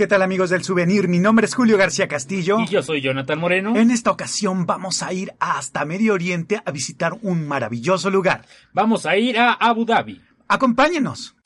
¿Qué tal amigos del souvenir? Mi nombre es Julio García Castillo. Y yo soy Jonathan Moreno. En esta ocasión vamos a ir hasta Medio Oriente a visitar un maravilloso lugar. Vamos a ir a Abu Dhabi. Acompáñenos.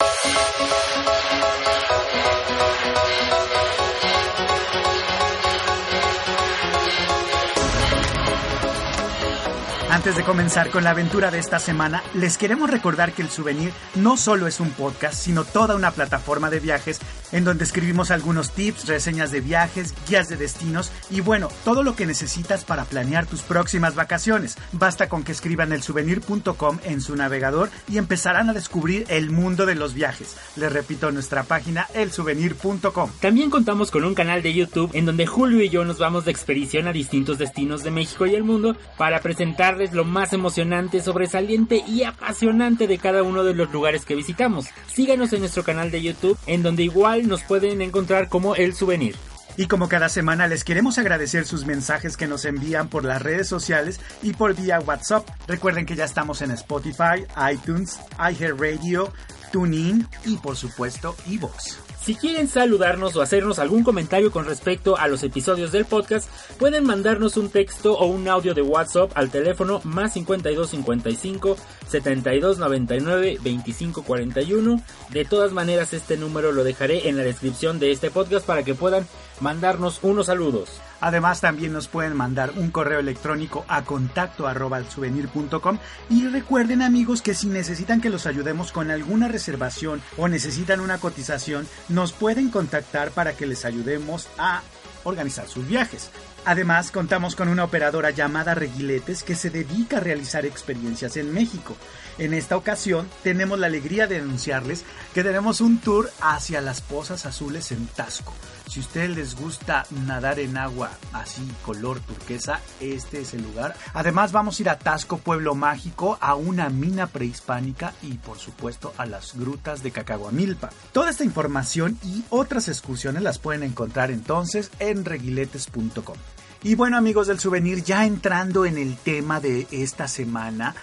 Antes de comenzar con la aventura de esta semana, les queremos recordar que el souvenir no solo es un podcast, sino toda una plataforma de viajes en donde escribimos algunos tips, reseñas de viajes, guías de destinos y bueno, todo lo que necesitas para planear tus próximas vacaciones. Basta con que escriban el souvenir.com en su navegador y empezarán a descubrir el mundo de los viajes. Les repito nuestra página elsouvenir.com. También contamos con un canal de YouTube en donde Julio y yo nos vamos de expedición a distintos destinos de México y el mundo para presentarles lo más emocionante, sobresaliente y apasionante de cada uno de los lugares que visitamos. Síganos en nuestro canal de YouTube, en donde igual nos pueden encontrar como El Souvenir. Y como cada semana les queremos agradecer sus mensajes que nos envían por las redes sociales y por vía WhatsApp. Recuerden que ya estamos en Spotify, iTunes, iHeartRadio, TuneIn y por supuesto eVoox. Si quieren saludarnos o hacernos algún comentario con respecto a los episodios del podcast, pueden mandarnos un texto o un audio de WhatsApp al teléfono más 5255 7299 2541. De todas maneras, este número lo dejaré en la descripción de este podcast para que puedan mandarnos unos saludos. Además también nos pueden mandar un correo electrónico a contacto arroba souvenir.com y recuerden amigos que si necesitan que los ayudemos con alguna reservación o necesitan una cotización, nos pueden contactar para que les ayudemos a organizar sus viajes. Además, contamos con una operadora llamada Reguiletes que se dedica a realizar experiencias en México. En esta ocasión, tenemos la alegría de anunciarles que tenemos un tour hacia las pozas azules en Tasco. Si a ustedes les gusta nadar en agua así color turquesa, este es el lugar. Además, vamos a ir a Tasco, Pueblo Mágico, a una mina prehispánica y, por supuesto, a las grutas de Cacahuamilpa. Toda esta información y otras excursiones las pueden encontrar entonces en reguiletes.com. Y bueno amigos del souvenir, ya entrando en el tema de esta semana,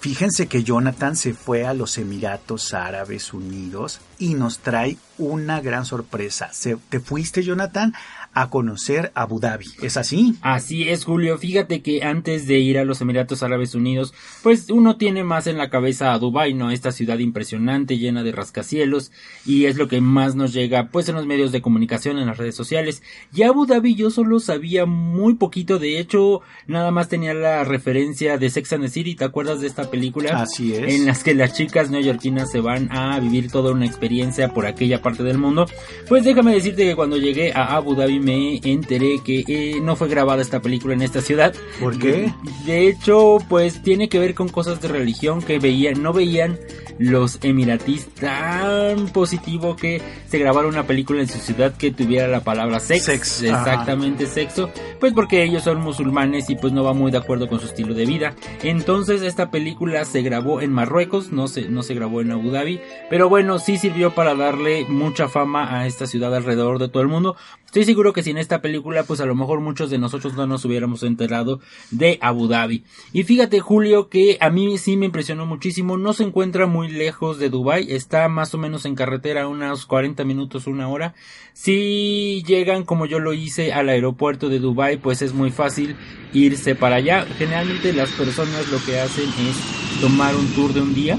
fíjense que Jonathan se fue a los Emiratos Árabes Unidos y nos trae una gran sorpresa. ¿Te fuiste Jonathan a conocer Abu Dhabi. ¿Es así? Así es, Julio. Fíjate que antes de ir a los Emiratos Árabes Unidos, pues uno tiene más en la cabeza a Dubai, ¿no? Esta ciudad impresionante, llena de rascacielos, y es lo que más nos llega, pues, en los medios de comunicación, en las redes sociales. Y Abu Dhabi yo solo sabía muy poquito, de hecho, nada más tenía la referencia de Sex and the City, ¿te acuerdas de esta película? Así es. En las que las chicas neoyorquinas se van a vivir toda una experiencia por aquella parte del mundo. Pues déjame decirte que cuando llegué a Abu Dhabi me enteré que eh, no fue grabada esta película en esta ciudad. ¿Por qué? De hecho, pues tiene que ver con cosas de religión que veían, no veían los emiratis tan positivo que se grabara una película en su ciudad que tuviera la palabra sex, exactamente sexo, pues porque ellos son musulmanes y pues no va muy de acuerdo con su estilo de vida. Entonces esta película se grabó en Marruecos, no se, no se grabó en Abu Dhabi, pero bueno, sí sirvió para darle mucha fama a esta ciudad alrededor de todo el mundo. Estoy seguro que sin esta película, pues a lo mejor muchos de nosotros no nos hubiéramos enterado de Abu Dhabi. Y fíjate, Julio, que a mí sí me impresionó muchísimo. No se encuentra muy lejos de Dubai, está más o menos en carretera unos 40 minutos, una hora. Si llegan como yo lo hice al aeropuerto de Dubai, pues es muy fácil irse para allá. Generalmente las personas lo que hacen es tomar un tour de un día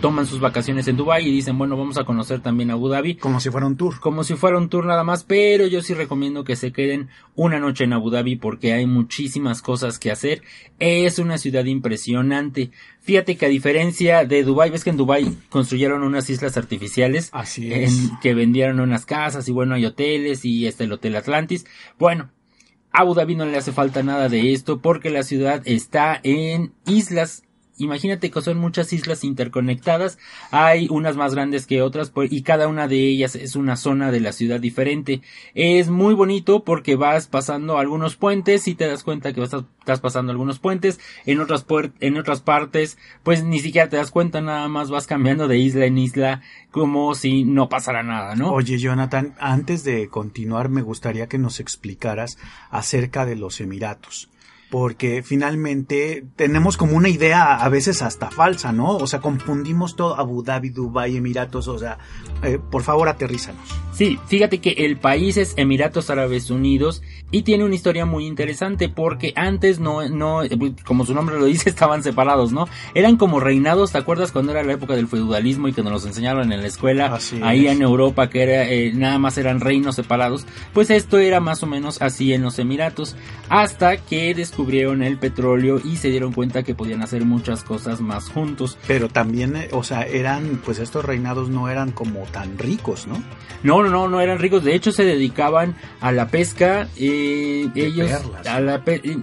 toman sus vacaciones en Dubai y dicen, bueno, vamos a conocer también Abu Dhabi. Como si fuera un tour. Como si fuera un tour nada más, pero yo sí recomiendo que se queden una noche en Abu Dhabi porque hay muchísimas cosas que hacer. Es una ciudad impresionante. Fíjate que a diferencia de Dubai, ves que en Dubai construyeron unas islas artificiales. Así es. En, que vendieron unas casas y bueno, hay hoteles y este el Hotel Atlantis. Bueno, Abu Dhabi no le hace falta nada de esto porque la ciudad está en islas imagínate que son muchas islas interconectadas, hay unas más grandes que otras pues, y cada una de ellas es una zona de la ciudad diferente. Es muy bonito porque vas pasando algunos puentes y te das cuenta que estás, pasando algunos puentes, en otras, en otras partes pues ni siquiera te das cuenta, nada más vas cambiando de isla en isla como si no pasara nada, ¿no? Oye Jonathan, antes de continuar me gustaría que nos explicaras acerca de los Emiratos. Porque finalmente tenemos como una idea a veces hasta falsa, ¿no? O sea, confundimos todo Abu Dhabi, Dubai, Emiratos, o sea, eh, por favor aterrízanos. Sí, fíjate que el país es Emiratos Árabes Unidos y tiene una historia muy interesante porque antes no, no, como su nombre lo dice, estaban separados, ¿no? Eran como reinados, ¿te acuerdas cuando era la época del feudalismo y que nos los enseñaron en la escuela? ahí en Europa, que era, eh, nada más eran reinos separados. Pues esto era más o menos así en los Emiratos, hasta que descubrieron el petróleo y se dieron cuenta que podían hacer muchas cosas más juntos. Pero también, eh, o sea, eran, pues estos reinados no eran como tan ricos, ¿no? No, no, no, eran ricos. De hecho, se dedicaban a la pesca. Eh, ellos, a la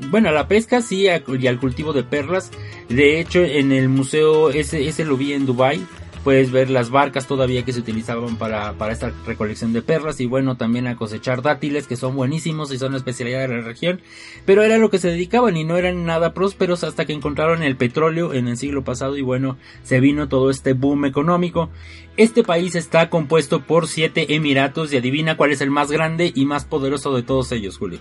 bueno, a la pesca sí y al cultivo de perlas. De hecho, en el museo ese, ese lo vi en Dubai puedes ver las barcas todavía que se utilizaban para, para esta recolección de perlas y bueno, también a cosechar dátiles que son buenísimos y son una especialidad de la región, pero era lo que se dedicaban y no eran nada prósperos hasta que encontraron el petróleo en el siglo pasado y bueno, se vino todo este boom económico. Este país está compuesto por siete emiratos y adivina cuál es el más grande y más poderoso de todos ellos, Julio.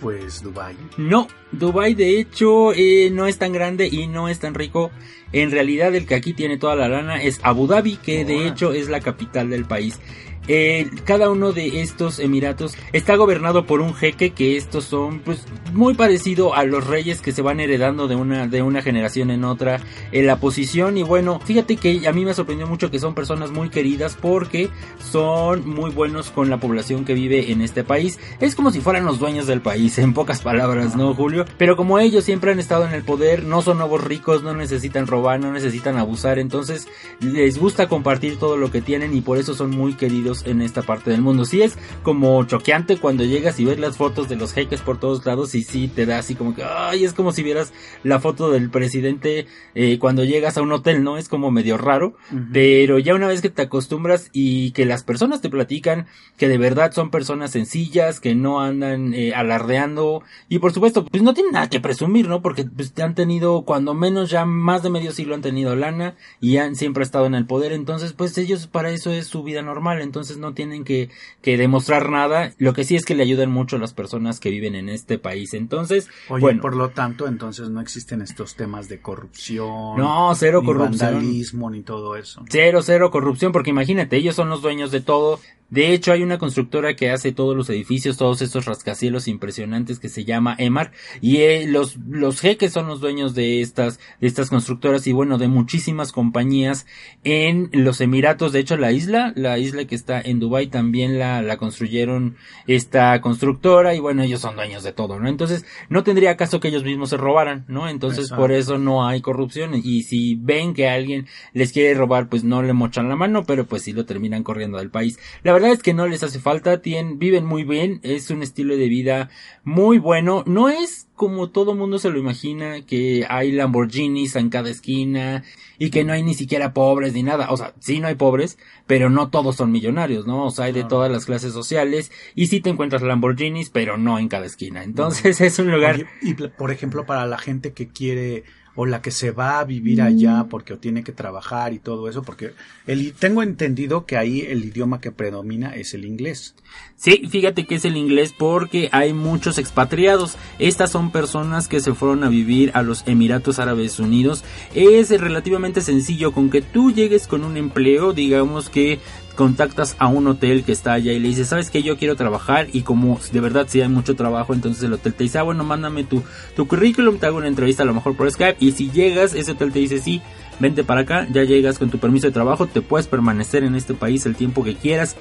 Pues Dubai. No, Dubai de hecho eh, no es tan grande y no es tan rico en realidad el que aquí tiene toda la lana es Abu Dhabi, que de hecho es la capital del país. Eh, cada uno de estos emiratos está gobernado por un jeque que estos son pues muy parecido a los reyes que se van heredando de una de una generación en otra en la posición. Y bueno fíjate que a mí me sorprendió mucho que son personas muy queridas porque son muy buenos con la población que vive en este país. Es como si fueran los dueños del país en pocas palabras no Julio pero como ellos siempre han estado en el poder no son nuevos ricos no necesitan robar no necesitan abusar. Entonces les gusta compartir todo lo que tienen y por eso son muy queridos en esta parte del mundo. Sí es como choqueante cuando llegas y ves las fotos de los jeques por todos lados y sí te da así como que, ay, es como si vieras la foto del presidente eh, cuando llegas a un hotel, ¿no? Es como medio raro, pero ya una vez que te acostumbras y que las personas te platican que de verdad son personas sencillas, que no andan eh, alardeando y por supuesto, pues no tienen nada que presumir, ¿no? Porque pues han tenido cuando menos ya más de medio siglo han tenido lana y han siempre estado en el poder, entonces pues ellos para eso es su vida normal, entonces no tienen que, que demostrar nada. Lo que sí es que le ayudan mucho a las personas que viven en este país. Entonces, bueno. por lo tanto, entonces no existen estos temas de corrupción. No, cero corrupción. vandalismo ni todo eso. Cero, cero corrupción, porque imagínate, ellos son los dueños de todo. De hecho, hay una constructora que hace todos los edificios, todos estos rascacielos impresionantes que se llama Emar y eh, los los jeques son los dueños de estas de estas constructoras y bueno, de muchísimas compañías en los Emiratos. De hecho, la isla, la isla que está en Dubai también la la construyeron esta constructora y bueno, ellos son dueños de todo, ¿no? Entonces, no tendría caso que ellos mismos se robaran, ¿no? Entonces, por eso no hay corrupción y si ven que alguien les quiere robar, pues no le mochan la mano, pero pues sí lo terminan corriendo del país. La verdad es que no les hace falta, tienen, viven muy bien, es un estilo de vida muy bueno, no es como todo mundo se lo imagina, que hay Lamborghinis en cada esquina y que no hay ni siquiera pobres ni nada. O sea, sí no hay pobres, pero no todos son millonarios, ¿no? O sea, hay de todas las clases sociales y sí te encuentras Lamborghinis, pero no en cada esquina. Entonces es un lugar... y por ejemplo, para la gente que quiere o la que se va a vivir allá mm. porque tiene que trabajar y todo eso, porque el, tengo entendido que ahí el idioma que predomina es el inglés. Sí, fíjate que es el inglés porque hay muchos expatriados. Estas son personas que se fueron a vivir a los Emiratos Árabes Unidos. Es relativamente sencillo con que tú llegues con un empleo, digamos que contactas a un hotel que está allá y le dices, ¿sabes que Yo quiero trabajar y como de verdad si hay mucho trabajo, entonces el hotel te dice, ah, bueno, mándame tu, tu currículum, te hago una entrevista a lo mejor por Skype y si llegas, ese hotel te dice, sí, vente para acá, ya llegas con tu permiso de trabajo, te puedes permanecer en este país el tiempo que quieras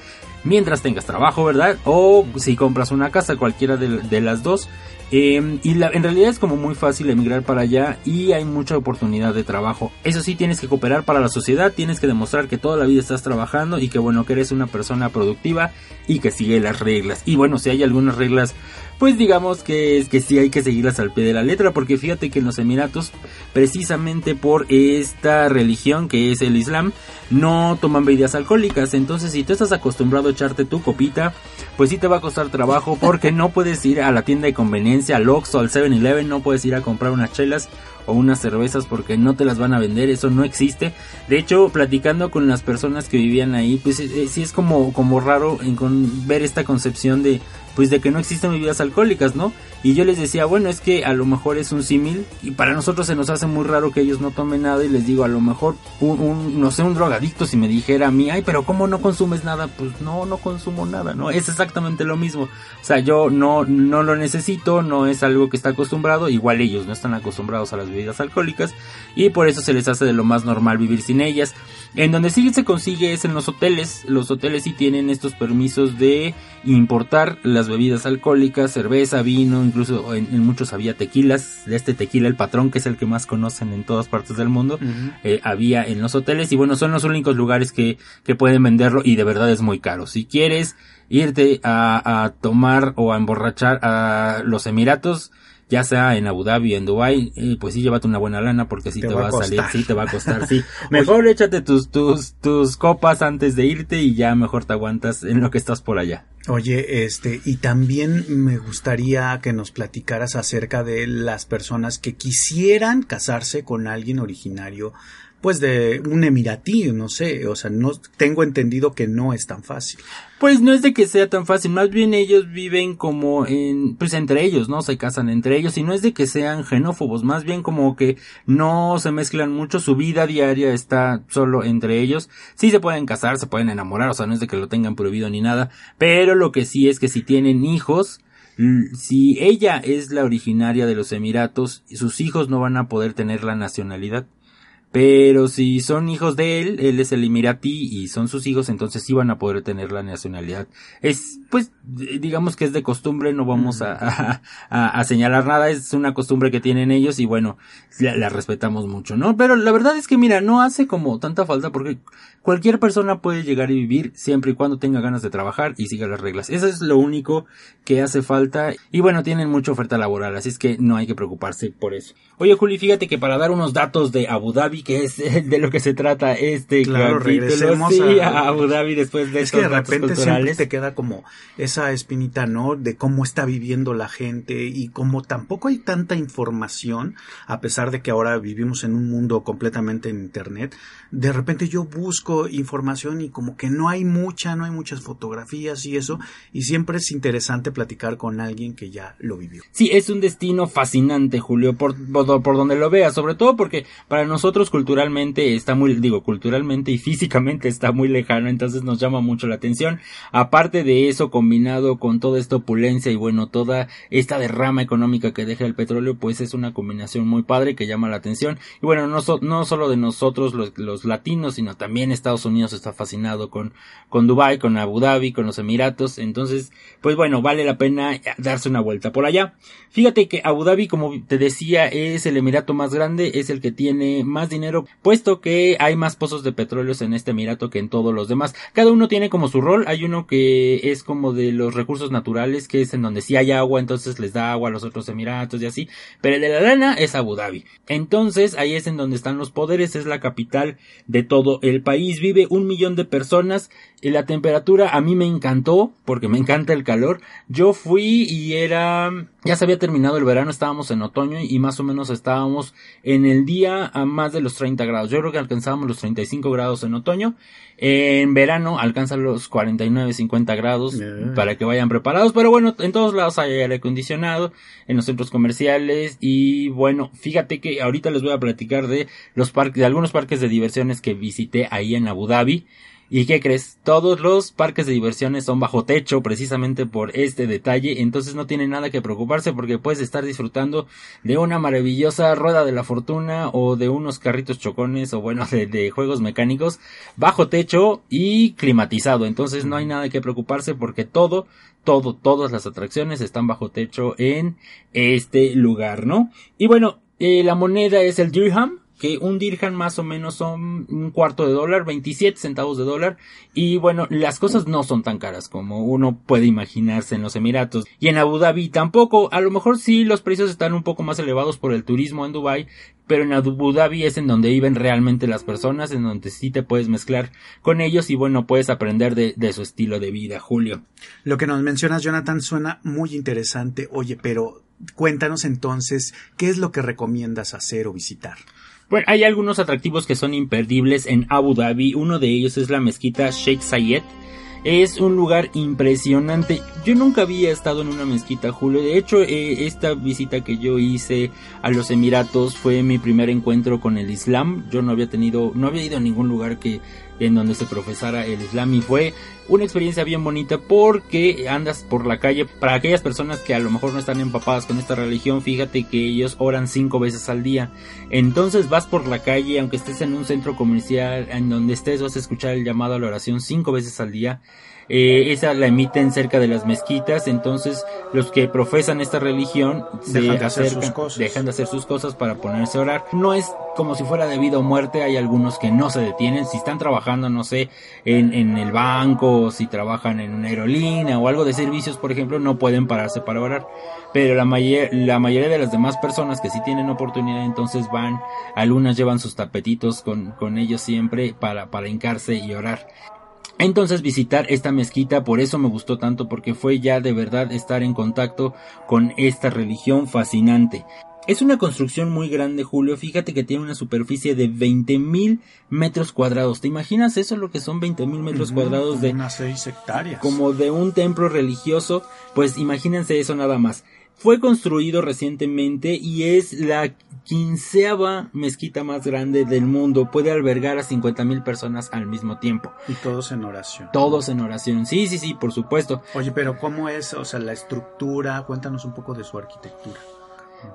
mientras tengas trabajo, ¿verdad? O si compras una casa, cualquiera de, las dos. Em, y en realidad es como muy fácil emigrar para allá y hay mucha oportunidad de trabajo. Eso sí, tienes que cooperar para la sociedad, tienes que demostrar que toda la vida estás trabajando y que bueno, que eres una persona productiva y que sigue las reglas. Y bueno, si hay algunas reglas pues digamos que es que sí hay que seguirlas al pie de la letra porque fíjate que en los Emiratos precisamente por esta religión que es el Islam no toman bebidas alcohólicas entonces si tú estás acostumbrado echarte tu copita pues sí te va a costar trabajo porque no puedes ir a la tienda de conveniencia al Oxxo al 7-Eleven no puedes ir a comprar unas chelas o unas cervezas porque no te las van a vender, eso no existe. De hecho, platicando con las personas que vivían ahí, pues eh, sí es como, como raro en con, ver esta concepción de pues de que no existen bebidas alcohólicas, ¿no? Y yo les decía, bueno, es que a lo mejor es un símil y para nosotros se nos hace muy raro que ellos no tomen nada y les digo, a lo mejor no sé, un drogadicto si me dijera a mí, ay, pero ¿cómo no consumes nada? Pues no, no consumo nada, ¿no? Es exactamente lo mismo. O sea, yo no, no lo necesito, no es algo que está acostumbrado, igual ellos no están acostumbrados a las bebidas alcohólicas y por eso se les hace de lo más normal vivir sin ellas. En donde sí se consigue es en los hoteles. Los hoteles sí tienen estos permisos de importar las bebidas alcohólicas, cerveza, vino, incluso en, muchos había tequilas. De este tequila, el patrón, que es el que más conocen en todas partes del mundo, eh, había en los hoteles. Y bueno, son los únicos lugares que, que pueden venderlo y de verdad es muy caro. Si quieres irte a, a tomar o a emborrachar a los Emiratos, ya sea en Abu Dhabi o en Dubai, eh, pues sí llévate una buena lana porque sí te, va, a salir, sí te va a costar, sí. Mejor échate tus, tus, tus copas antes de irte y ya mejor te aguantas en lo que estás por allá. Oye, este, y también me gustaría que nos platicaras acerca de las personas que quisieran casarse con alguien originario pues de un emiratí, no sé, o sea, no tengo entendido que no es tan fácil. Pues no es de que sea tan fácil, más bien ellos viven como en, pues entre ellos, ¿no? Se casan entre ellos y no es de que sean xenófobos, más bien como que no se mezclan mucho, su vida diaria está solo entre ellos. Sí se pueden casar, se pueden enamorar, o sea, no es de que lo tengan prohibido ni nada, pero lo que sí es que si tienen hijos, si ella es la originaria de los Emiratos, sus hijos no van a poder tener la nacionalidad. Pero si son hijos de él, él es el Emirati y son sus hijos, entonces sí van a poder tener la nacionalidad. Es, pues, digamos que es de costumbre, no vamos a, a, señalar nada, es una costumbre que tienen ellos y bueno, la, respetamos mucho, ¿no? Pero la verdad es que mira, no hace como tanta falta porque cualquier persona puede llegar y vivir siempre y cuando tenga ganas de trabajar y siga las reglas. Eso es lo único que hace falta y bueno, tienen mucha oferta laboral, así es que no hay que preocuparse por eso. Oye, Juli, fíjate que para dar unos datos de Abu Dhabi, que es de lo que se trata este claro, regresemos a... Abu Dhabi después de es que de repente siempre te queda como esa espinita, ¿no? De cómo está viviendo la gente y como tampoco hay tanta información, a pesar de que ahora vivimos en un mundo completamente en internet, de repente yo busco información y como que no hay mucha, no hay muchas fotografías y eso, y siempre es interesante platicar con alguien que ya lo vivió. Sí, es un destino fascinante, Julio, por, por, donde lo veas, sobre todo porque para nosotros culturalmente está muy, digo, culturalmente y físicamente está muy lejano, entonces nos llama mucho la atención. Aparte de eso, combinado con toda esta opulencia y bueno, toda esta derrama económica que deja el petróleo, pues es una combinación muy padre que llama la atención. Y bueno, no, no solo de nosotros los, latinos, sino también Estados Unidos está fascinado con, con Dubai, con Abu Dhabi, con los Emiratos. Entonces, pues bueno, vale la pena darse una vuelta por allá. Fíjate que Abu Dhabi, como te decía, es el emirato más grande, es el que tiene más dinero, puesto que hay más pozos de petróleo en este emirato que en todos los demás. Cada uno tiene como su rol, hay uno que es como de los recursos naturales, que es en donde sí hay agua, entonces les da agua a los otros emiratos y así, pero el de la lana es Abu Dhabi. Entonces ahí es en donde están los poderes, es la capital de todo el país, vive un millón de personas, la temperatura a mí me encantó, porque me encanta el calor. Yo fui y era, ya se había terminado el verano, estábamos en otoño y más o menos estábamos en el día a más de los 30 grados. Yo creo que alcanzábamos los 35 grados en otoño. En verano alcanzan los 49, 50 grados para que vayan preparados. Pero bueno, en todos lados hay aire acondicionado, en los centros comerciales. Y bueno, fíjate que ahorita les voy a platicar de los parques, de algunos parques de diversiones que visité ahí en Abu Dhabi. ¿Y qué crees? Todos los parques de diversiones son bajo techo precisamente por este detalle, entonces no tiene nada que preocuparse porque puedes estar disfrutando de una maravillosa rueda de la fortuna o de unos carritos chocones o bueno, de, juegos mecánicos bajo techo y climatizado, entonces no hay nada que preocuparse porque todo, todo, todas las atracciones están bajo techo en este lugar, ¿no? Y bueno, eh, la moneda es el dirham, que un dirham más o menos son un cuarto de dólar, 27 centavos de dólar. Y bueno, las cosas no son tan caras como uno puede imaginarse en los Emiratos. Y en Abu Dhabi tampoco. A lo mejor sí los precios están un poco más elevados por el turismo en Dubai. Pero en Abu Dhabi es en donde viven realmente las personas, en donde sí te puedes mezclar con ellos y bueno, puedes aprender de, de su estilo de vida, Julio. Lo que nos mencionas, Jonathan, suena muy interesante. Oye, pero Cuéntanos entonces qué es lo que recomiendas hacer o visitar. Bueno, hay algunos atractivos que son imperdibles en Abu Dhabi. Uno de ellos es la mezquita Sheikh Zayed. Es un lugar impresionante. Yo nunca había estado en una mezquita, Julio. De hecho, eh, esta visita que yo hice a los Emiratos fue mi primer encuentro con el Islam. Yo no había tenido, no había ido a ningún lugar que en donde se profesara el Islam y fue una experiencia bien bonita porque andas por la calle para aquellas personas que a lo mejor no están empapadas con esta religión fíjate que ellos oran cinco veces al día. Entonces vas por la calle aunque estés en un centro comercial en donde estés vas a escuchar el llamado a la oración cinco veces al día eh, esa la emiten cerca de las mezquitas, entonces los que profesan esta religión dejan de, hacer sus cosas. dejan de hacer sus cosas para ponerse a orar. No es como si fuera de vida o muerte, hay algunos que no se detienen, si están trabajando, no sé, en, en el banco, si trabajan en una aerolínea o algo de servicios, por ejemplo, no pueden pararse para orar. Pero la, mayor, la mayoría de las demás personas que sí tienen oportunidad, entonces van, algunas llevan sus tapetitos con, con ellos siempre para, para hincarse y orar. Entonces visitar esta mezquita, por eso me gustó tanto, porque fue ya de verdad estar en contacto con esta religión fascinante. Es una construcción muy grande, Julio. Fíjate que tiene una superficie de 20.000 metros cuadrados. ¿Te imaginas eso, lo que son 20.000 metros cuadrados de... Unas 6 hectáreas. Como de un templo religioso. Pues imagínense eso nada más. Fue construido recientemente y es la quinceava mezquita más grande del mundo. Puede albergar a 50 mil personas al mismo tiempo. Y todos en oración. Todos en oración. Sí, sí, sí, por supuesto. Oye, pero ¿cómo es, o sea, la estructura? Cuéntanos un poco de su arquitectura.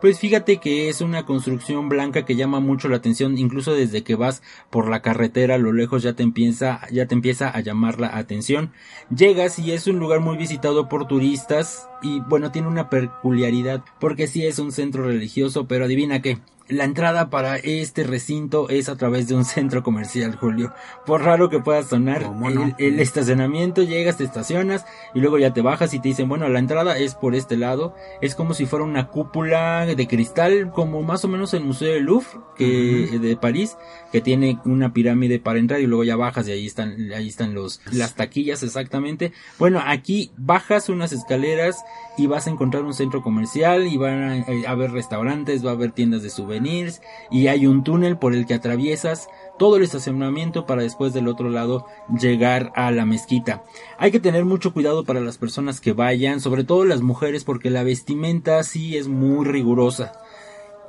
Pues fíjate que es una construcción blanca que llama mucho la atención, incluso desde que vas por la carretera a lo lejos ya te empieza, ya te empieza a llamar la atención. Llegas y es un lugar muy visitado por turistas y bueno, tiene una peculiaridad porque sí es un centro religioso, pero adivina qué, la entrada para este recinto es a través de un centro comercial, Julio. Por raro que pueda sonar, el, estacionamiento llegas, te estacionas y luego ya te bajas y te dicen, bueno, la entrada es por este lado. Es como si fuera una cúpula de cristal, como más o menos el Museo del Louvre que, de París, que tiene una pirámide para entrar y luego ya bajas y ahí están, ahí están los, las taquillas exactamente. Bueno, aquí bajas unas escaleras y vas a encontrar un centro comercial y van a, eh, haber restaurantes, va a haber tiendas de souvenirs y hay un túnel por el que atraviesas todo el estacionamiento para después del otro lado llegar a la mezquita. Hay que tener mucho cuidado para las personas que vayan, sobre todo las mujeres porque la vestimenta sí es muy rigurosa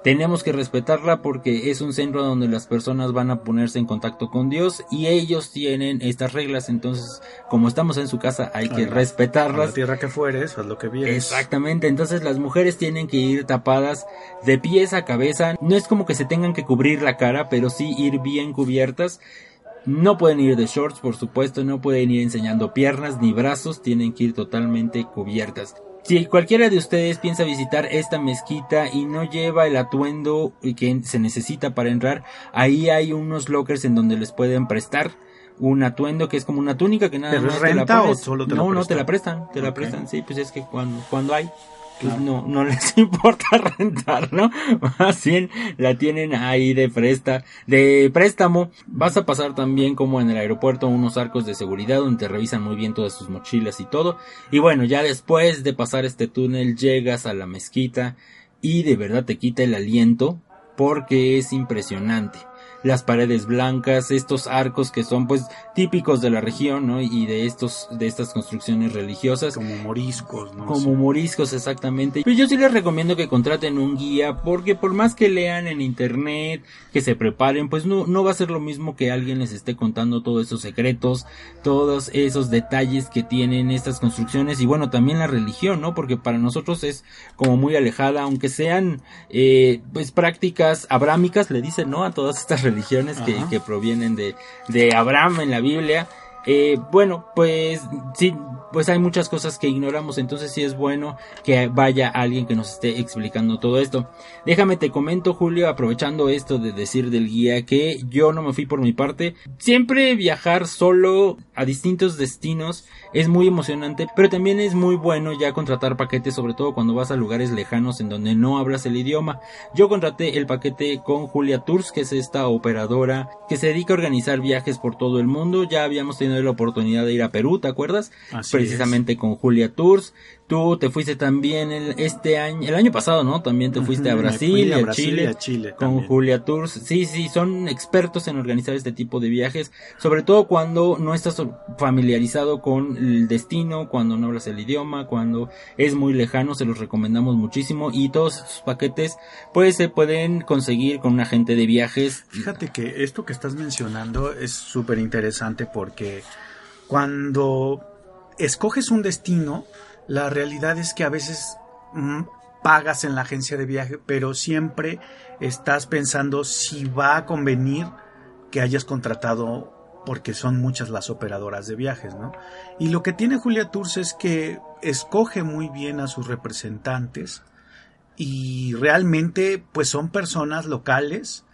tenemos que respetarla porque es un centro donde las personas van a ponerse en contacto con Dios y ellos tienen estas reglas, entonces como estamos en su casa hay que respetarlas. la tierra que fueres, haz lo que vienes. Exactamente, entonces las mujeres tienen que ir tapadas de pies a cabeza, no es como que se tengan que cubrir la cara, pero sí ir bien cubiertas. No pueden ir de shorts, por supuesto, no pueden ir enseñando piernas ni brazos, tienen que ir totalmente cubiertas. Si cualquiera de ustedes piensa visitar esta mezquita y no lleva el atuendo que se necesita para entrar, ahí hay unos lockers en donde les pueden prestar un atuendo que es como una túnica que nada más te la pones. o solo te no, la no te la prestan, te la prestan, sí, pues es que cuando, cuando hay pues no, no les importa rentar, ¿no? Más bien la tienen ahí de presta, de préstamo. Vas a pasar también como en el aeropuerto unos arcos de seguridad donde te revisan muy bien todas sus mochilas y todo. Y bueno, ya después de pasar este túnel llegas a la mezquita y de verdad te quita el aliento porque es impresionante las paredes blancas, estos arcos que son pues típicos de la región, ¿no? Y de estos, de estas construcciones religiosas. Como moriscos, ¿no? Como moriscos, exactamente. Pero yo sí les recomiendo que contraten un guía, porque por más que lean en internet, que se preparen, pues no, no va a ser lo mismo que alguien les esté contando todos esos secretos, todos esos detalles que tienen estas construcciones y bueno, también la religión, ¿no? Porque para nosotros es como muy alejada, aunque sean, eh, pues prácticas abrámicas, le dicen, ¿no? A todas estas religiones religiones que, que, provienen de, de Abraham en la Biblia. Eh, bueno, pues sí, pues hay muchas cosas que ignoramos, entonces sí es bueno que vaya alguien que nos esté explicando todo esto. Déjame te comento, Julio, aprovechando esto de decir del guía, que yo no me fui por mi parte. Siempre viajar solo a distintos destinos es muy emocionante, pero también es muy bueno ya contratar paquetes, sobre todo cuando vas a lugares lejanos en donde no hablas el idioma. Yo contraté el paquete con Julia Tours, que es esta operadora que se dedica a organizar viajes por todo el mundo. Ya habíamos tenido la oportunidad de ir a Perú, ¿te acuerdas? Precisamente con Julia Tours. Tú te fuiste también el, este año, el año pasado, ¿no? También te fuiste a Brasil, y a, Chile, con Julia Tours. Sí, sí, son expertos en organizar este tipo de viajes, sobre todo cuando no estás familiarizado con el destino, cuando no hablas el idioma, cuando es muy lejano, se los recomendamos muchísimo y todos sus paquetes pues se pueden conseguir con un agente de viajes. Fíjate que esto que estás mencionando es súper interesante porque cuando escoges un destino, la realidad es que a veces mm, pagas en la agencia de viaje, pero siempre estás pensando si va a convenir que hayas contratado porque son muchas las operadoras de viajes, ¿no? Y lo que tiene Julia Tours es que escoge muy bien a sus representantes y realmente pues son personas locales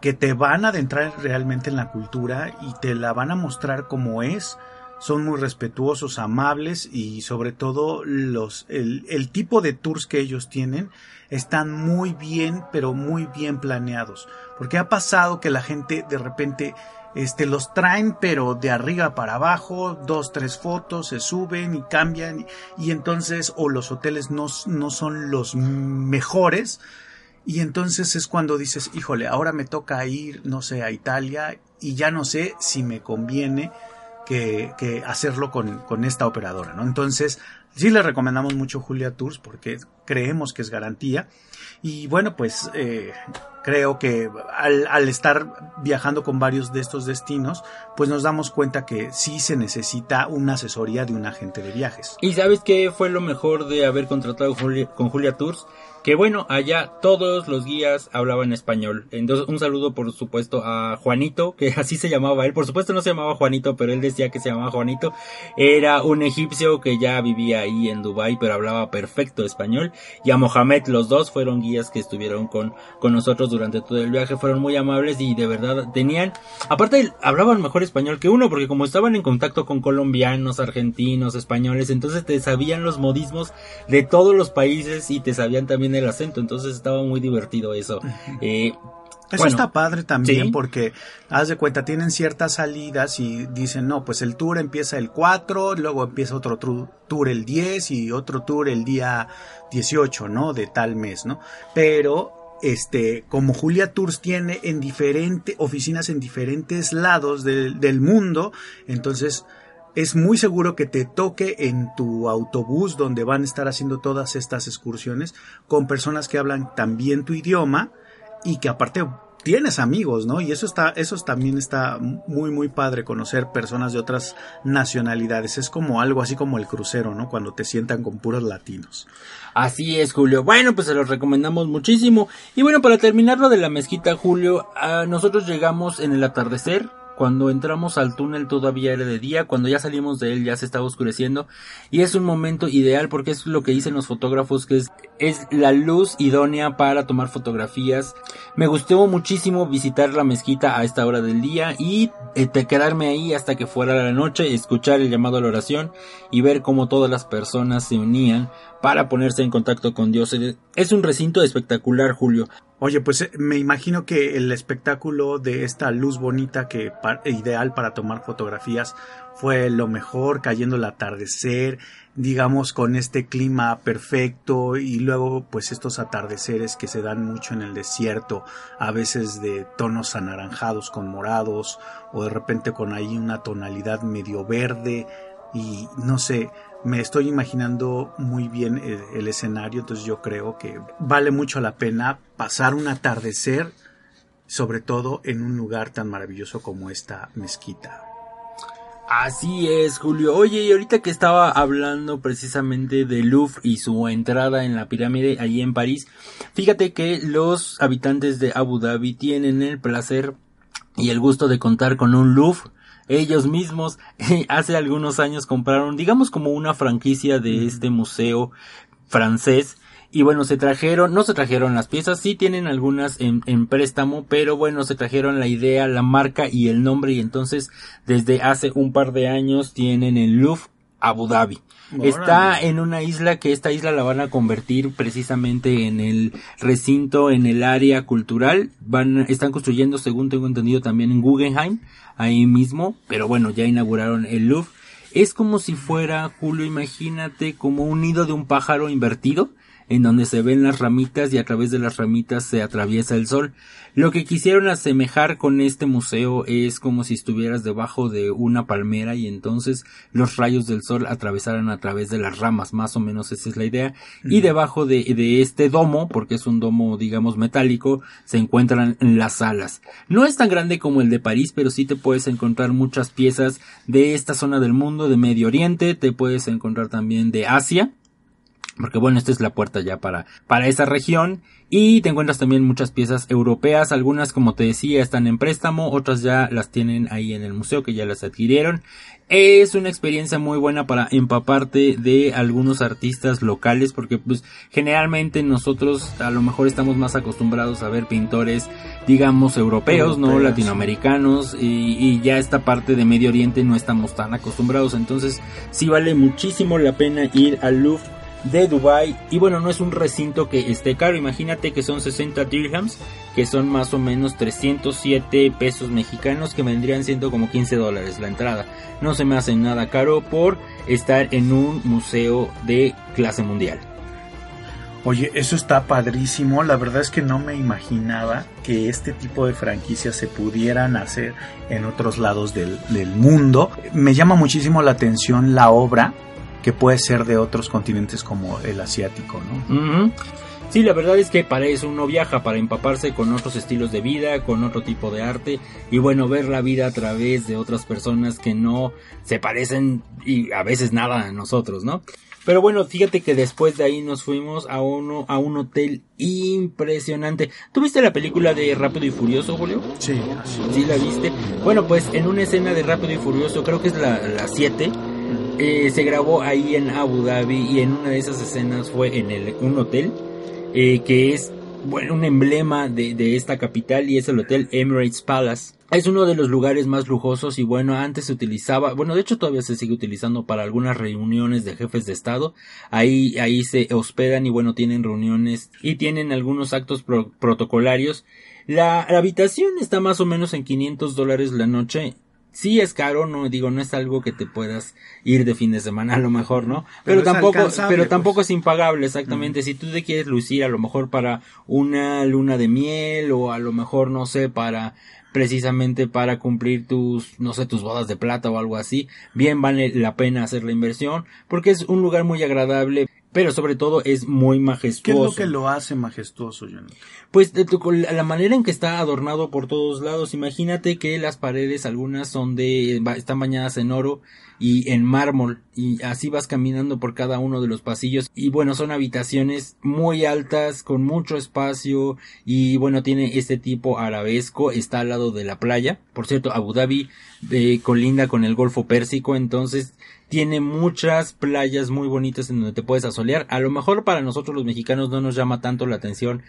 que te van a adentrar realmente en la cultura y te la van a mostrar como es son muy respetuosos, amables y sobre todo los, el, el, tipo de tours que ellos tienen están muy bien, pero muy bien planeados. Porque ha pasado que la gente de repente este, los traen, pero de arriba para abajo, dos, tres fotos, se suben y cambian, y, entonces, o los hoteles no, no son los mejores, y entonces es cuando dices, híjole, ahora me toca ir, no sé, a Italia, y ya no sé si me conviene que, hacerlo con, esta operadora, ¿no? Entonces, sí le recomendamos mucho Julia Tours porque creemos que es garantía. Y bueno, pues eh, creo que al, al, estar viajando con varios de estos destinos, pues nos damos cuenta que sí se necesita una asesoría de un agente de viajes. ¿Y sabes qué fue lo mejor de haber contratado con Julia Tours? Que bueno, allá todos los guías hablaban español. Entonces, un saludo por supuesto a Juanito, que así se llamaba él. Por supuesto no se llamaba Juanito, pero él decía que se llamaba Juanito. Era un egipcio que ya vivía ahí en Dubai, pero hablaba perfecto español. Y a Mohamed, los dos fueron guías que estuvieron con, con nosotros durante todo el viaje. Fueron muy amables y de verdad tenían, aparte hablaban mejor español que uno, porque como estaban en contacto con colombianos, argentinos, españoles, entonces te sabían los modismos de todos los países y te sabían también el acento, entonces estaba muy divertido eso. Eh, eso está padre también porque, haz de cuenta, tienen ciertas salidas y dicen, no, pues el tour empieza el 4, luego empieza otro tour el 10 y otro tour el día 18, ¿no? De tal mes, ¿no? Pero, este, como Julia Tours tiene en diferentes oficinas en diferentes lados del mundo, entonces es muy seguro que te toque en tu autobús donde van a estar haciendo todas estas excursiones con personas que hablan también tu idioma y que aparte tienes amigos, ¿no? Y eso está, eso también está muy, muy padre conocer personas de otras nacionalidades. Es como algo así como el crucero, ¿no? Cuando te sientan con puros latinos. Así es, Julio. Bueno, pues se los recomendamos muchísimo. Y bueno, para terminar lo de la mezquita, Julio, nosotros llegamos en el atardecer cuando entramos al túnel todavía era de día, cuando ya salimos de él ya se estaba oscureciendo y es un momento ideal porque es lo que dicen los fotógrafos que es, es la luz idónea para tomar fotografías. Me gustó muchísimo visitar la mezquita a esta hora del día y eh, quedarme ahí hasta que fuera la noche, escuchar el llamado a la oración y ver cómo todas las personas se unían para ponerse en contacto con Dios. Es un recinto espectacular, Julio. Oye, pues eh, me imagino que el espectáculo de esta luz bonita que ideal para tomar fotografías fue lo mejor, cayendo el atardecer, digamos con este clima perfecto y luego pues estos atardeceres que se dan mucho en el desierto, a veces de tonos anaranjados con morados o de repente con ahí una tonalidad medio verde y no sé, me estoy imaginando muy bien el, escenario, entonces yo creo que vale mucho la pena pasar un atardecer, sobre todo en un lugar tan maravilloso como esta mezquita. Así es, Julio. Oye, y ahorita que estaba hablando precisamente de Louvre y su entrada en la pirámide allí en París, fíjate que los habitantes de Abu Dhabi tienen el placer y el gusto de contar con un Louvre ellos mismos hace algunos años compraron, digamos como una franquicia de este museo francés. Y bueno, se trajeron, no se trajeron las piezas, sí tienen algunas en, en, préstamo, pero bueno, se trajeron la idea, la marca y el nombre y entonces desde hace un par de años tienen el Louvre Abu Dhabi. Está en una isla que esta isla la van a convertir precisamente en el recinto, en el área cultural. Van, están construyendo, según tengo entendido, también en Guggenheim, ahí mismo. Pero bueno, ya inauguraron el Louvre. Es como si fuera, Julio, imagínate como un nido de un pájaro invertido en donde se ven las ramitas y a través de las ramitas se atraviesa el sol. Lo que quisieron asemejar con este museo es como si estuvieras debajo de una palmera y entonces los rayos del sol atravesaran a través de las ramas, más o menos esa es la idea. Y debajo de, de este domo, porque es un domo digamos metálico, se encuentran las salas. No es tan grande como el de París, pero sí te puedes encontrar muchas piezas de esta zona del mundo, de Medio Oriente, te puedes encontrar también de Asia porque bueno, esta es la puerta ya para, para esa región. Y te encuentras también muchas piezas europeas, algunas como te decía están en préstamo, otras ya las tienen ahí en el museo que ya las adquirieron. Es una experiencia muy buena para empaparte de algunos artistas locales porque pues generalmente nosotros a lo mejor estamos más acostumbrados a ver pintores digamos europeos, no latinoamericanos y, y, ya esta parte de Medio Oriente no estamos tan acostumbrados entonces sí vale muchísimo la pena ir al Louvre de Dubai y bueno no es un recinto que esté caro imagínate que son 60 dirhams que son más o menos 307 pesos mexicanos que vendrían siendo como 15 dólares la entrada no se me hace nada caro por estar en un museo de clase mundial Oye, eso está padrísimo. La verdad es que no me imaginaba que este tipo de franquicias se pudieran hacer en otros lados del, del mundo. Me llama muchísimo la atención la obra que puede ser de otros continentes como el asiático, ¿no? Sí, la verdad es que para eso uno viaja, para empaparse con otros estilos de vida, con otro tipo de arte y bueno, ver la vida a través de otras personas que no se parecen y a veces nada a nosotros, ¿no? Pero bueno, fíjate que después de ahí nos fuimos a uno, a un hotel impresionante. ¿Tuviste la película de Rápido y Furioso, Julio? Sí, Sí, la viste. Bueno, pues en una escena de Rápido y Furioso, creo que es la 7, eh, se grabó ahí en Abu Dhabi y en una de esas escenas fue en el, un hotel eh, que es bueno, un emblema de, esta capital y es el Hotel Emirates Palace. Es uno de los lugares más lujosos y bueno, antes se utilizaba, bueno, de hecho todavía se sigue utilizando para algunas reuniones de jefes de Estado. Ahí, ahí se hospedan y bueno, tienen reuniones y tienen algunos actos protocolarios. La, la, habitación está más o menos en 500 dólares la noche sí es caro, no digo, no es algo que te puedas ir de fin de semana a lo mejor, ¿no? Pero, tampoco, pero tampoco pues. es impagable, exactamente. Si tú te quieres lucir a lo mejor para una luna de miel o a lo mejor, no sé, para precisamente para cumplir tus, no sé, tus bodas de plata o algo así, bien vale la pena hacer la inversión porque es un lugar muy agradable pero sobre todo es muy majestuoso. ¿Qué es lo que lo hace majestuoso, Jonathan? Pues la manera en que está adornado por todos lados, imagínate que las paredes algunas son de están bañadas en oro y en mármol y así vas caminando por cada uno de los pasillos y bueno, son habitaciones muy altas con mucho espacio y bueno, tiene este tipo arabesco, está al lado de la playa. Por cierto, Abu Dhabi eh, colinda con el Golfo Pérsico, entonces tiene muchas playas muy bonitas en donde te puedes asolear. A lo mejor para nosotros los mexicanos no nos llama tanto la atención